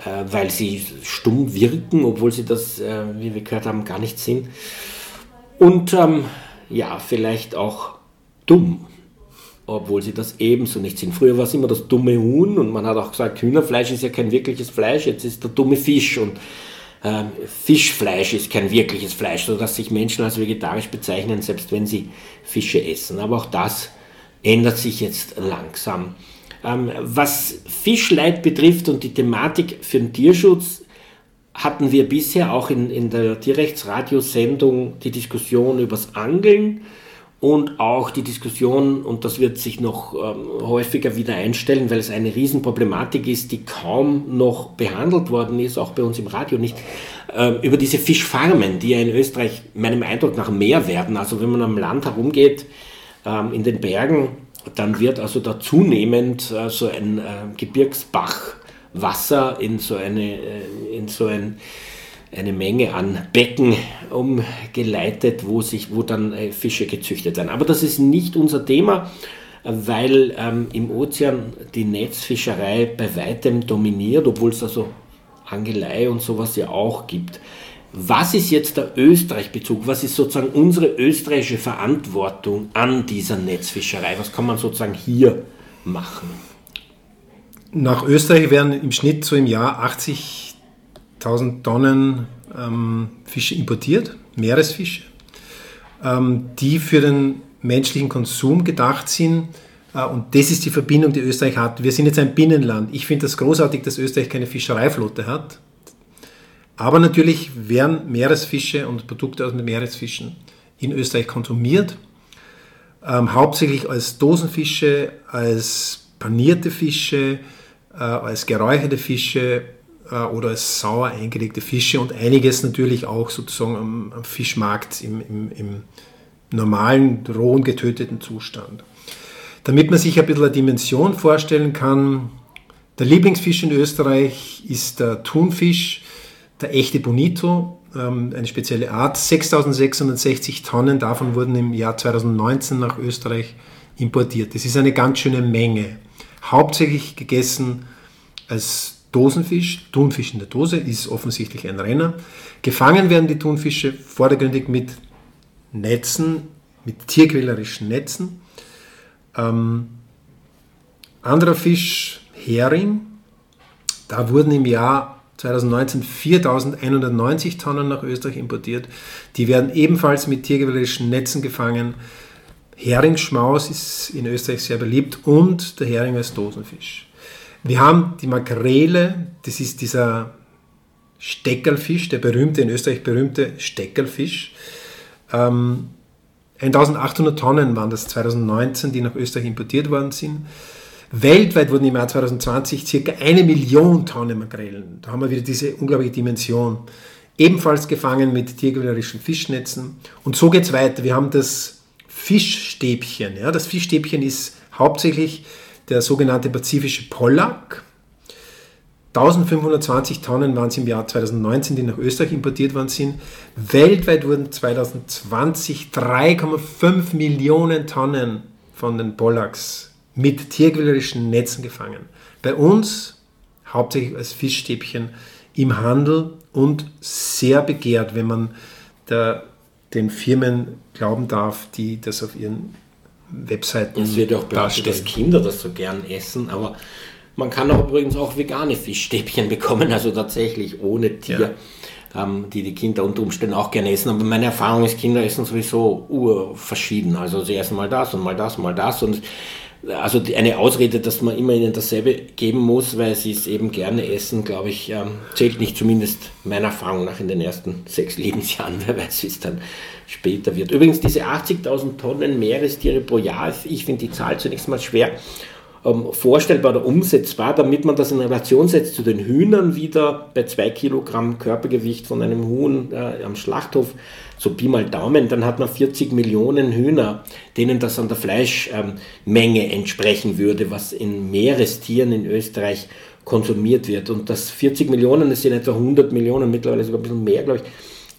äh, weil sie stumm wirken, obwohl sie das, äh, wie wir gehört haben, gar nicht sind. Und ähm, ja, vielleicht auch dumm, obwohl sie das ebenso nicht sind. Früher war es immer das dumme Huhn und man hat auch gesagt, Hühnerfleisch ist ja kein wirkliches Fleisch, jetzt ist der dumme Fisch und Fischfleisch ist kein wirkliches Fleisch, sodass sich Menschen als vegetarisch bezeichnen, selbst wenn sie Fische essen. Aber auch das ändert sich jetzt langsam. Ähm, was Fischleid betrifft und die Thematik für den Tierschutz, hatten wir bisher auch in, in der Tierrechtsradiosendung die Diskussion übers Angeln und auch die Diskussion, und das wird sich noch ähm, häufiger wieder einstellen, weil es eine Riesenproblematik ist, die kaum noch behandelt worden ist, auch bei uns im Radio nicht, äh, über diese Fischfarmen, die ja in Österreich meinem Eindruck nach mehr werden. Also wenn man am Land herumgeht, ähm, in den Bergen, dann wird also da zunehmend äh, so ein äh, Gebirgsbach Wasser in so eine, äh, in so ein eine Menge an Becken umgeleitet, wo, sich, wo dann äh, Fische gezüchtet werden. Aber das ist nicht unser Thema, weil ähm, im Ozean die Netzfischerei bei weitem dominiert, obwohl es also Angelei und sowas ja auch gibt. Was ist jetzt der Österreich-Bezug? Was ist sozusagen unsere österreichische Verantwortung an dieser Netzfischerei? Was kann man sozusagen hier machen? Nach Österreich werden im Schnitt so im Jahr 80 1000 Tonnen ähm, Fische importiert, Meeresfische, ähm, die für den menschlichen Konsum gedacht sind. Äh, und das ist die Verbindung, die Österreich hat. Wir sind jetzt ein Binnenland. Ich finde das großartig, dass Österreich keine Fischereiflotte hat. Aber natürlich werden Meeresfische und Produkte aus den Meeresfischen in Österreich konsumiert. Ähm, hauptsächlich als Dosenfische, als panierte Fische, äh, als geräucherte Fische, äh, oder als sauer eingelegte Fische und einiges natürlich auch sozusagen am, am Fischmarkt im, im, im, normalen, rohen, getöteten Zustand. Damit man sich ein bisschen eine Dimension vorstellen kann, der Lieblingsfisch in Österreich ist der Thunfisch, der echte Bonito, ähm, eine spezielle Art. 6660 Tonnen davon wurden im Jahr 2019 nach Österreich importiert. Das ist eine ganz schöne Menge. Hauptsächlich gegessen als Dosenfisch, Thunfisch in der Dose, ist offensichtlich ein Renner. Gefangen werden die Thunfische vordergründig mit Netzen, mit tierquälerischen Netzen. Ähm, anderer Fisch, Hering, da wurden im Jahr 2019 4.190 Tonnen nach Österreich importiert. Die werden ebenfalls mit tiergewehrischen Netzen gefangen. Heringsschmaus ist in Österreich sehr beliebt und der Hering als Dosenfisch. Wir haben die Makrele, das ist dieser Steckerlfisch, der berühmte, in Österreich berühmte Steckerlfisch. Ähm, 1800 Tonnen waren das 2019, die nach Österreich importiert worden sind. Weltweit wurden im Jahr 2020 circa eine Million Tonnen Makrelen. Da haben wir wieder diese unglaubliche Dimension. Ebenfalls gefangen mit tierquälerischen Fischnetzen. Und so geht es weiter. Wir haben das Fischstäbchen. Ja, das Fischstäbchen ist hauptsächlich der sogenannte pazifische Pollack. 1520 Tonnen waren es im Jahr 2019, die nach Österreich importiert worden sind. Weltweit wurden 2020 3,5 Millionen Tonnen von den Pollacks mit tierquälerischen Netzen gefangen. Bei uns hauptsächlich als Fischstäbchen im Handel und sehr begehrt, wenn man der, den Firmen glauben darf, die das auf ihren Webseiten Es wird auch behauptet, dass Kinder das so gern essen, aber man kann auch übrigens auch vegane Fischstäbchen bekommen, also tatsächlich ohne Tier. Ja. Ähm, die die Kinder unter Umständen auch gerne essen. Aber meine Erfahrung ist, Kinder essen sowieso urverschieden. Also sie essen mal das und mal das und mal das. Und also eine Ausrede, dass man immer ihnen dasselbe geben muss, weil sie es eben gerne essen, glaube ich, ähm, zählt nicht zumindest meiner Erfahrung nach in den ersten sechs Lebensjahren. Wer weiß, wie es dann später wird. Übrigens, diese 80.000 Tonnen Meerestiere pro Jahr, ich finde die Zahl zunächst mal schwer ähm, vorstellbar oder umsetzbar, damit man das in Relation setzt zu den Hühnern wieder bei 2 Kilogramm Körpergewicht von einem Huhn äh, am Schlachthof so Pi mal Daumen, dann hat man 40 Millionen Hühner, denen das an der Fleischmenge ähm, entsprechen würde, was in Meerestieren in Österreich konsumiert wird. Und das 40 Millionen, das sind etwa 100 Millionen, mittlerweile sogar ein bisschen mehr, glaube ich,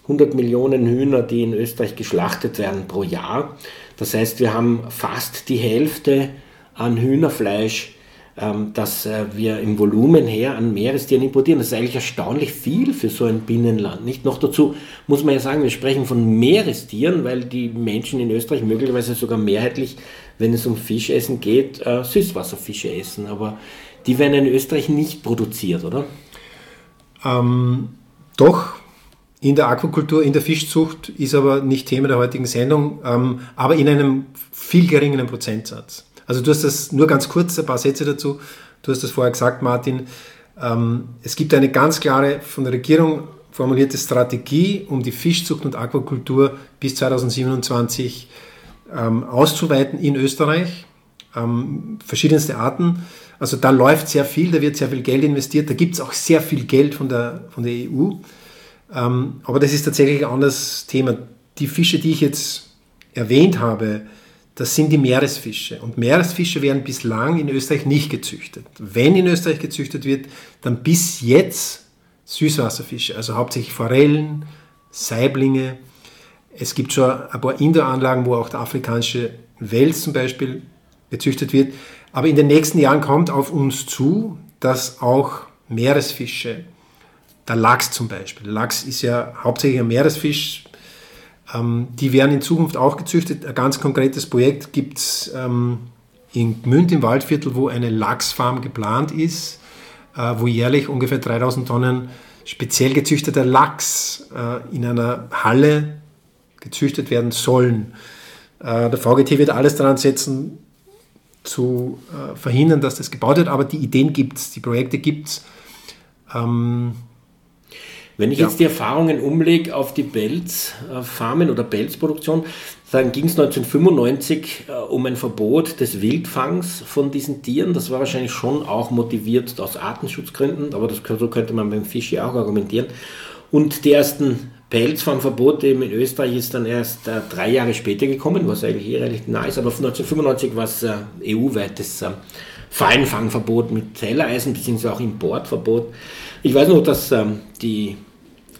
100 Millionen Hühner, die in Österreich geschlachtet werden pro Jahr. Das heißt, wir haben fast die Hälfte an Hühnerfleisch ähm, dass äh, wir im Volumen her an Meerestieren importieren. Das ist eigentlich erstaunlich viel für so ein Binnenland. Nicht noch dazu muss man ja sagen, wir sprechen von Meerestieren, weil die Menschen in Österreich möglicherweise sogar mehrheitlich, wenn es um Fischessen geht, äh, Süßwasserfische essen. Aber die werden in Österreich nicht produziert, oder? Ähm, doch, in der Aquakultur, in der Fischzucht ist aber nicht Thema der heutigen Sendung, ähm, aber in einem viel geringeren Prozentsatz. Also du hast das nur ganz kurz, ein paar Sätze dazu. Du hast das vorher gesagt, Martin. Ähm, es gibt eine ganz klare von der Regierung formulierte Strategie, um die Fischzucht und Aquakultur bis 2027 ähm, auszuweiten in Österreich. Ähm, verschiedenste Arten. Also da läuft sehr viel, da wird sehr viel Geld investiert, da gibt es auch sehr viel Geld von der, von der EU. aber das ist tatsächlich ein anderes Thema. Die Fische, die ich jetzt erwähnt habe, das sind die Meeresfische. Und Meeresfische werden bislang in Österreich nicht gezüchtet. Wenn in Österreich gezüchtet wird, dann bis jetzt Süßwasserfische, also hauptsächlich Forellen, Saiblinge. Es gibt schon ein paar Indoor-Anlagen, wo auch der afrikanische Wels zum Beispiel gezüchtet wird. Aber in den nächsten Jahren kommt auf uns zu, dass auch Meeresfische, der Lachs zum Beispiel, Lachs ist ja hauptsächlich ein Meeresfisch, ähm, die werden in Zukunft auch gezüchtet. Ein ganz konkretes Projekt gibt es ähm, in Gmünd im Waldviertel, wo eine Lachsfarm geplant ist, äh, wo jährlich ungefähr 3000 Tonnen speziell gezüchteter Lachs äh, in einer Halle gezüchtet werden sollen. Äh, der VGT wird alles daran setzen, zu äh, verhindern, dass das gebaut wird, aber die Ideen gibt es, die Projekte gibt es. Ähm, wenn ich ja. jetzt die Erfahrungen umlege auf die Pelzfarmen oder Pelzproduktion, dann ging es 1995 äh, um ein Verbot des Wildfangs von diesen Tieren. Das war wahrscheinlich schon auch motiviert aus Artenschutzgründen, aber das, so könnte man beim Fisch ja auch argumentieren. Und die ersten Pelzfarmverbote in Österreich ist dann erst äh, drei Jahre später gekommen, was eigentlich eh relativ nah ist, aber 1995 war es äh, EU-weites äh, Feinfangverbot mit Zellereisen, beziehungsweise auch Importverbot. Ich weiß noch, dass ähm, die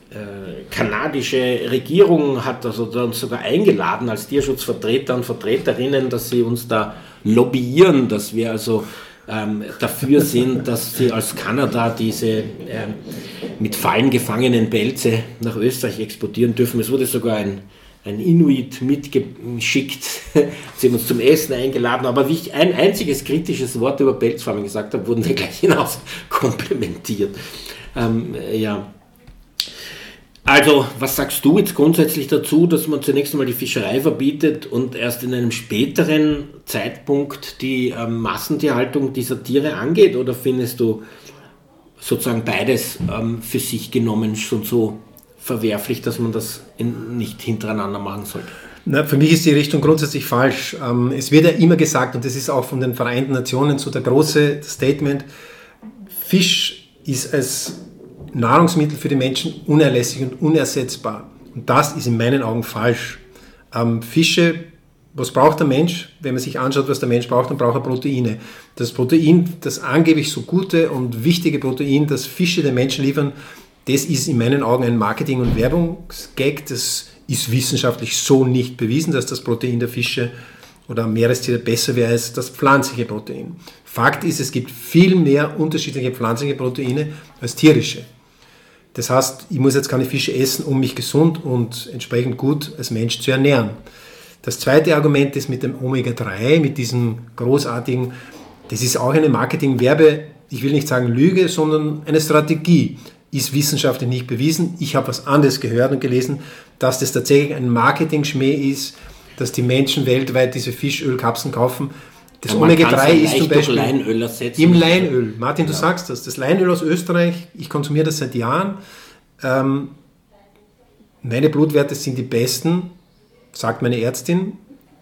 äh, kanadische Regierung hat also uns sogar eingeladen als Tierschutzvertreter und Vertreterinnen, dass sie uns da lobbyieren, dass wir also ähm, dafür sind, dass sie als Kanada diese äh, mit Fallen gefangenen Pelze nach Österreich exportieren dürfen. Es wurde sogar ein ein Inuit mitgeschickt. Sie haben uns zum Essen eingeladen, aber wie ich ein einziges kritisches Wort über Pelzfarming gesagt habe, wurden wir gleich hinaus komplementiert. Ähm, ja. Also, was sagst du jetzt grundsätzlich dazu, dass man zunächst einmal die Fischerei verbietet und erst in einem späteren Zeitpunkt die ähm, Massentierhaltung dieser Tiere angeht? Oder findest du sozusagen beides ähm, für sich genommen schon so verwerflich, dass man das in, nicht hintereinander machen sollte? Na, für mich ist die Richtung grundsätzlich falsch. Ähm, es wird ja immer gesagt, und das ist auch von den Vereinten Nationen so der große Statement, Fisch ist als Nahrungsmittel für die Menschen unerlässlich und unersetzbar. Und das ist in meinen Augen falsch. Ähm, Fische, was braucht der Mensch? Wenn man sich anschaut, was der Mensch braucht, dann braucht er Proteine. Das Protein, das angeblich so gute und wichtige Protein, das Fische den Menschen liefern, das ist in meinen Augen ein Marketing- und Werbungsgag. Das ist wissenschaftlich so nicht bewiesen, dass das Protein der Fische oder Meerestiere besser wäre als das pflanzliche Protein. Fakt ist, es gibt viel mehr unterschiedliche pflanzliche Proteine als tierische. Das heißt, ich muss jetzt keine Fische essen, um mich gesund und entsprechend gut als Mensch zu ernähren. Das zweite Argument ist mit dem Omega-3, mit diesem großartigen, das ist auch eine Marketing-Werbe, ich will nicht sagen Lüge, sondern eine Strategie ist wissenschaftlich nicht bewiesen. Ich habe was anderes gehört und gelesen, dass das tatsächlich ein Marketing-Schmäh ist, dass die Menschen weltweit diese Fischölkapseln kaufen. Das Omega-3 ist zum Beispiel Leinöl ersetzen. im Leinöl. Martin, du ja. sagst das. Das Leinöl aus Österreich, ich konsumiere das seit Jahren. Ähm, meine Blutwerte sind die besten, sagt meine Ärztin.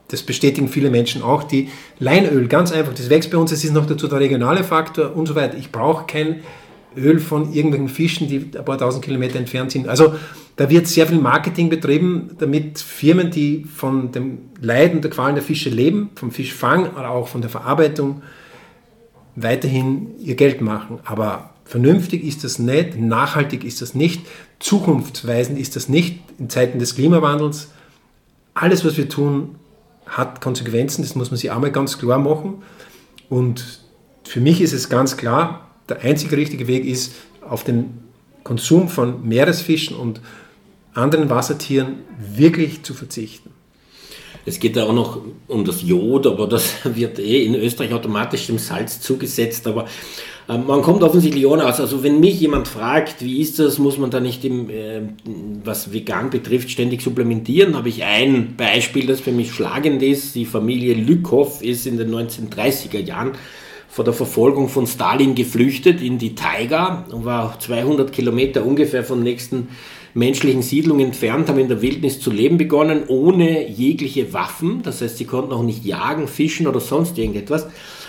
Das bestätigen viele Menschen auch. Die Leinöl, ganz einfach, das wächst bei uns, es ist noch dazu der regionale Faktor und so weiter. Ich brauche kein Öl von irgendwelchen Fischen, die ein paar tausend Kilometer entfernt sind. Also da wird sehr viel Marketing betrieben, damit Firmen, die von dem Leiden der Qualen der Fische leben, vom Fischfang, aber auch von der Verarbeitung, weiterhin ihr Geld machen. Aber vernünftig ist das nicht, nachhaltig ist das nicht, zukunftsweisend ist das nicht in Zeiten des Klimawandels. Alles, was wir tun, hat Konsequenzen, das muss man sich einmal ganz klar machen. Und für mich ist es ganz klar, der einzige richtige Weg ist, auf den Konsum von Meeresfischen und anderen Wassertieren wirklich zu verzichten. Es geht ja auch noch um das Jod, aber das wird eh in Österreich automatisch dem Salz zugesetzt. Aber äh, man kommt offensichtlich ohne aus. Also wenn mich jemand fragt, wie ist das, muss man da nicht, im, äh, was vegan betrifft, ständig supplementieren, habe ich ein Beispiel, das für mich schlagend ist. Die Familie Lückhoff ist in den 1930er Jahren vor der Verfolgung von Stalin geflüchtet in die Taiga und war 200 Kilometer ungefähr vom nächsten menschlichen Siedlung entfernt, haben in der Wildnis zu leben begonnen, ohne jegliche Waffen. Das heißt, sie konnten auch nicht jagen, fischen oder sonst irgendetwas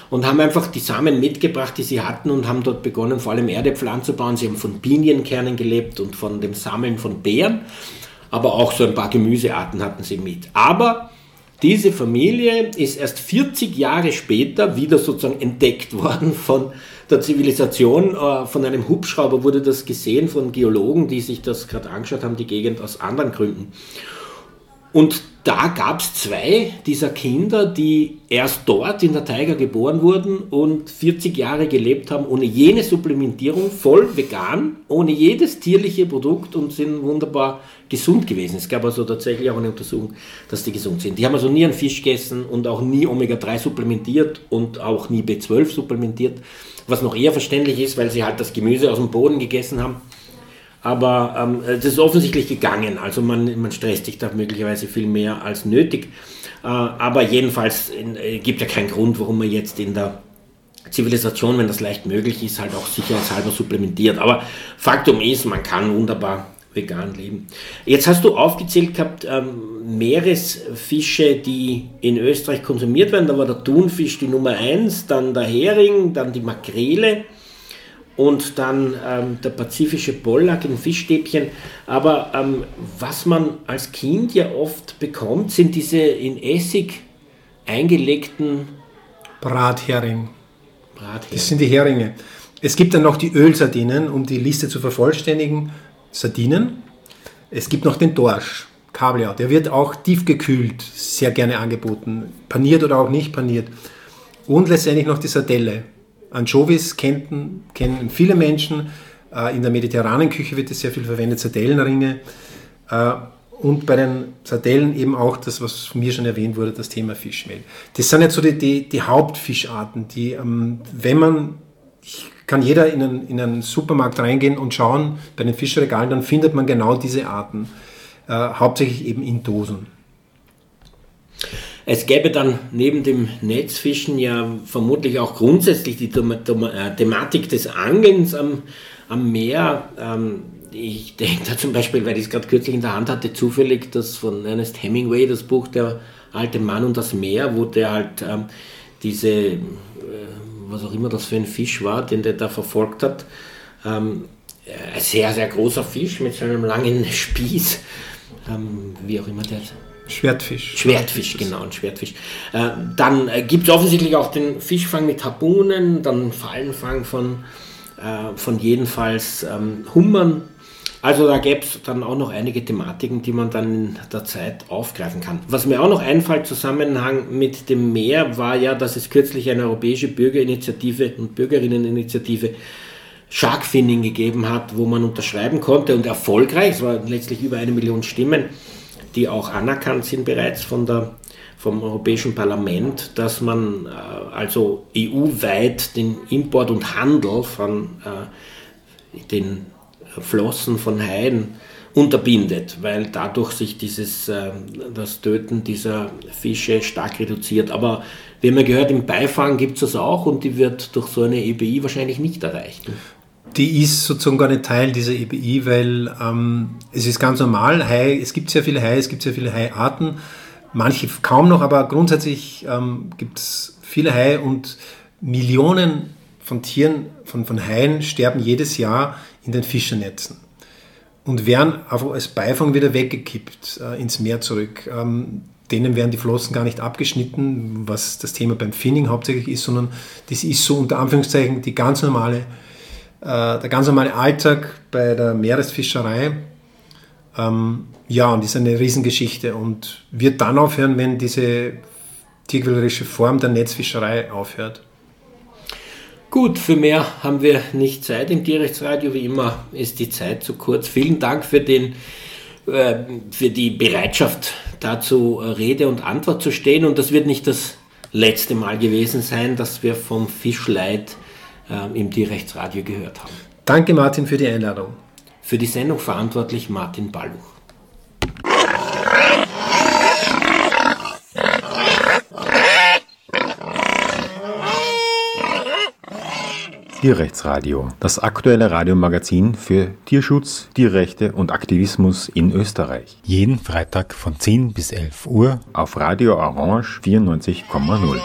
und haben einfach die Samen mitgebracht, die sie hatten und haben dort begonnen, vor allem Erdäpfel anzubauen. Sie haben von Pinienkernen gelebt und von dem Sammeln von Beeren, aber auch so ein paar Gemüsearten hatten sie mit. Aber diese Familie ist erst 40 Jahre später wieder sozusagen entdeckt worden von der Zivilisation. Äh, von einem Hubschrauber wurde das gesehen von Geologen, die sich das gerade angeschaut haben, die Gegend aus anderen Gründen. Und da gab es zwei dieser Kinder, die erst dort in der Taiga geboren wurden und 40 Jahre gelebt haben ohne jene Supplementierung, voll vegan, ohne jedes tierliche Produkt und sind wunderbar gesund gewesen. Es gab also tatsächlich auch eine Untersuchung, dass die gesund sind. Die haben also nie einen Fisch gegessen und auch nie Omega-3 supplementiert und auch nie B12 supplementiert, was noch eher verständlich ist, weil sie halt das Gemüse aus dem Boden gegessen haben aber ähm, das ist offensichtlich gegangen. Also man, man stresst sich da möglicherweise viel mehr als nötig. Äh, aber jedenfalls äh, gibt ja keinen Grund, warum man jetzt in der Zivilisation, wenn das leicht möglich ist, halt auch sicherheitshalber supplementiert. Aber Faktum ist, man kann wunderbar vegan leben. Jetzt hast du aufgezählt gehabt, ähm, Meeresfische, die in Österreich konsumiert werden. Da war der Thunfisch die Nummer eins, dann der Hering, dann die Makrele und dann ähm, der pazifische Bollack in Fischstäbchen. Aber ähm, was man als Kind ja oft bekommt, sind diese in Essig eingelegten Brathering. Brathering. Das sind die Heringe. Es gibt dann noch die Ölsardinen, um die Liste zu vervollständigen. Sardinen. Es gibt noch den Dorsch, Kabeljau. Der wird auch tiefgekühlt sehr gerne angeboten. Paniert oder auch nicht paniert. Und letztendlich noch die Sardelle. Anchovies kennen, kennen viele Menschen. Äh, in der mediterranen Küche wird es sehr viel verwendet, Sardellenringe. Äh, und bei den Sardellen eben auch das, was von mir schon erwähnt wurde, das Thema Fischmehl. Das sind jetzt so die, die, die Hauptfischarten, die, ähm, wenn man, kann jeder in einen, in einen Supermarkt reingehen und schauen bei den Fischregalen, dann findet man genau diese Arten, äh, hauptsächlich eben in Dosen. Es gäbe dann neben dem Netzfischen ja vermutlich auch grundsätzlich die äh, Thematik des Angelns am, am Meer. Ähm, ich denke da zum Beispiel, weil ich es gerade kürzlich in der Hand hatte, zufällig das von Ernest Hemingway, das Buch Der alte Mann und das Meer, wo der halt ähm, diese, äh, was auch immer das für ein Fisch war, den der da verfolgt hat, ähm, ein sehr, sehr großer Fisch mit so einem langen Spieß, wie auch immer der Schwertfisch. Schwertfisch, genau, ein Schwertfisch. Äh, dann äh, gibt es offensichtlich auch den Fischfang mit Harpunen, dann Fallenfang von, äh, von jedenfalls ähm, Hummern. Also da gäbe es dann auch noch einige Thematiken, die man dann in der Zeit aufgreifen kann. Was mir auch noch einfällt, Zusammenhang mit dem Meer, war ja, dass es kürzlich eine europäische Bürgerinitiative und Bürgerinneninitiative Sharkfinning gegeben hat, wo man unterschreiben konnte und erfolgreich, es waren letztlich über eine Million Stimmen, die auch anerkannt sind bereits von der, vom Europäischen Parlament, dass man äh, also EU-weit den Import und Handel von äh, den Flossen von Haien unterbindet, weil dadurch sich dieses, äh, das Töten dieser Fische stark reduziert. Aber wir haben ja gehört, im Beifang gibt es das auch und die wird durch so eine EBI wahrscheinlich nicht erreicht die ist sozusagen gar nicht Teil dieser EBI, weil ähm, es ist ganz normal, Hai, es gibt sehr viele Haie, es gibt sehr viele Haiarten, manche kaum noch, aber grundsätzlich ähm, gibt es viele Haie und Millionen von Tieren, von, von Haien sterben jedes Jahr in den Fischernetzen und werden einfach als Beifang wieder weggekippt äh, ins Meer zurück. Ähm, denen werden die Flossen gar nicht abgeschnitten, was das Thema beim Finning hauptsächlich ist, sondern das ist so unter Anführungszeichen die ganz normale der ganz normale Alltag bei der Meeresfischerei. Ähm, ja, und ist eine Riesengeschichte und wird dann aufhören, wenn diese tierquälerische Form der Netzfischerei aufhört. Gut, für mehr haben wir nicht Zeit im Tierrechtsradio. Wie immer ist die Zeit zu kurz. Vielen Dank für, den, äh, für die Bereitschaft, dazu Rede und Antwort zu stehen. Und das wird nicht das letzte Mal gewesen sein, dass wir vom Fischleid äh, im Tierrechtsradio gehört haben. Danke Martin für die Einladung. Für die Sendung verantwortlich Martin Balluch. Tierrechtsradio, das aktuelle Radiomagazin für Tierschutz, Tierrechte und Aktivismus in Österreich. Jeden Freitag von 10 bis 11 Uhr auf Radio Orange 94,0.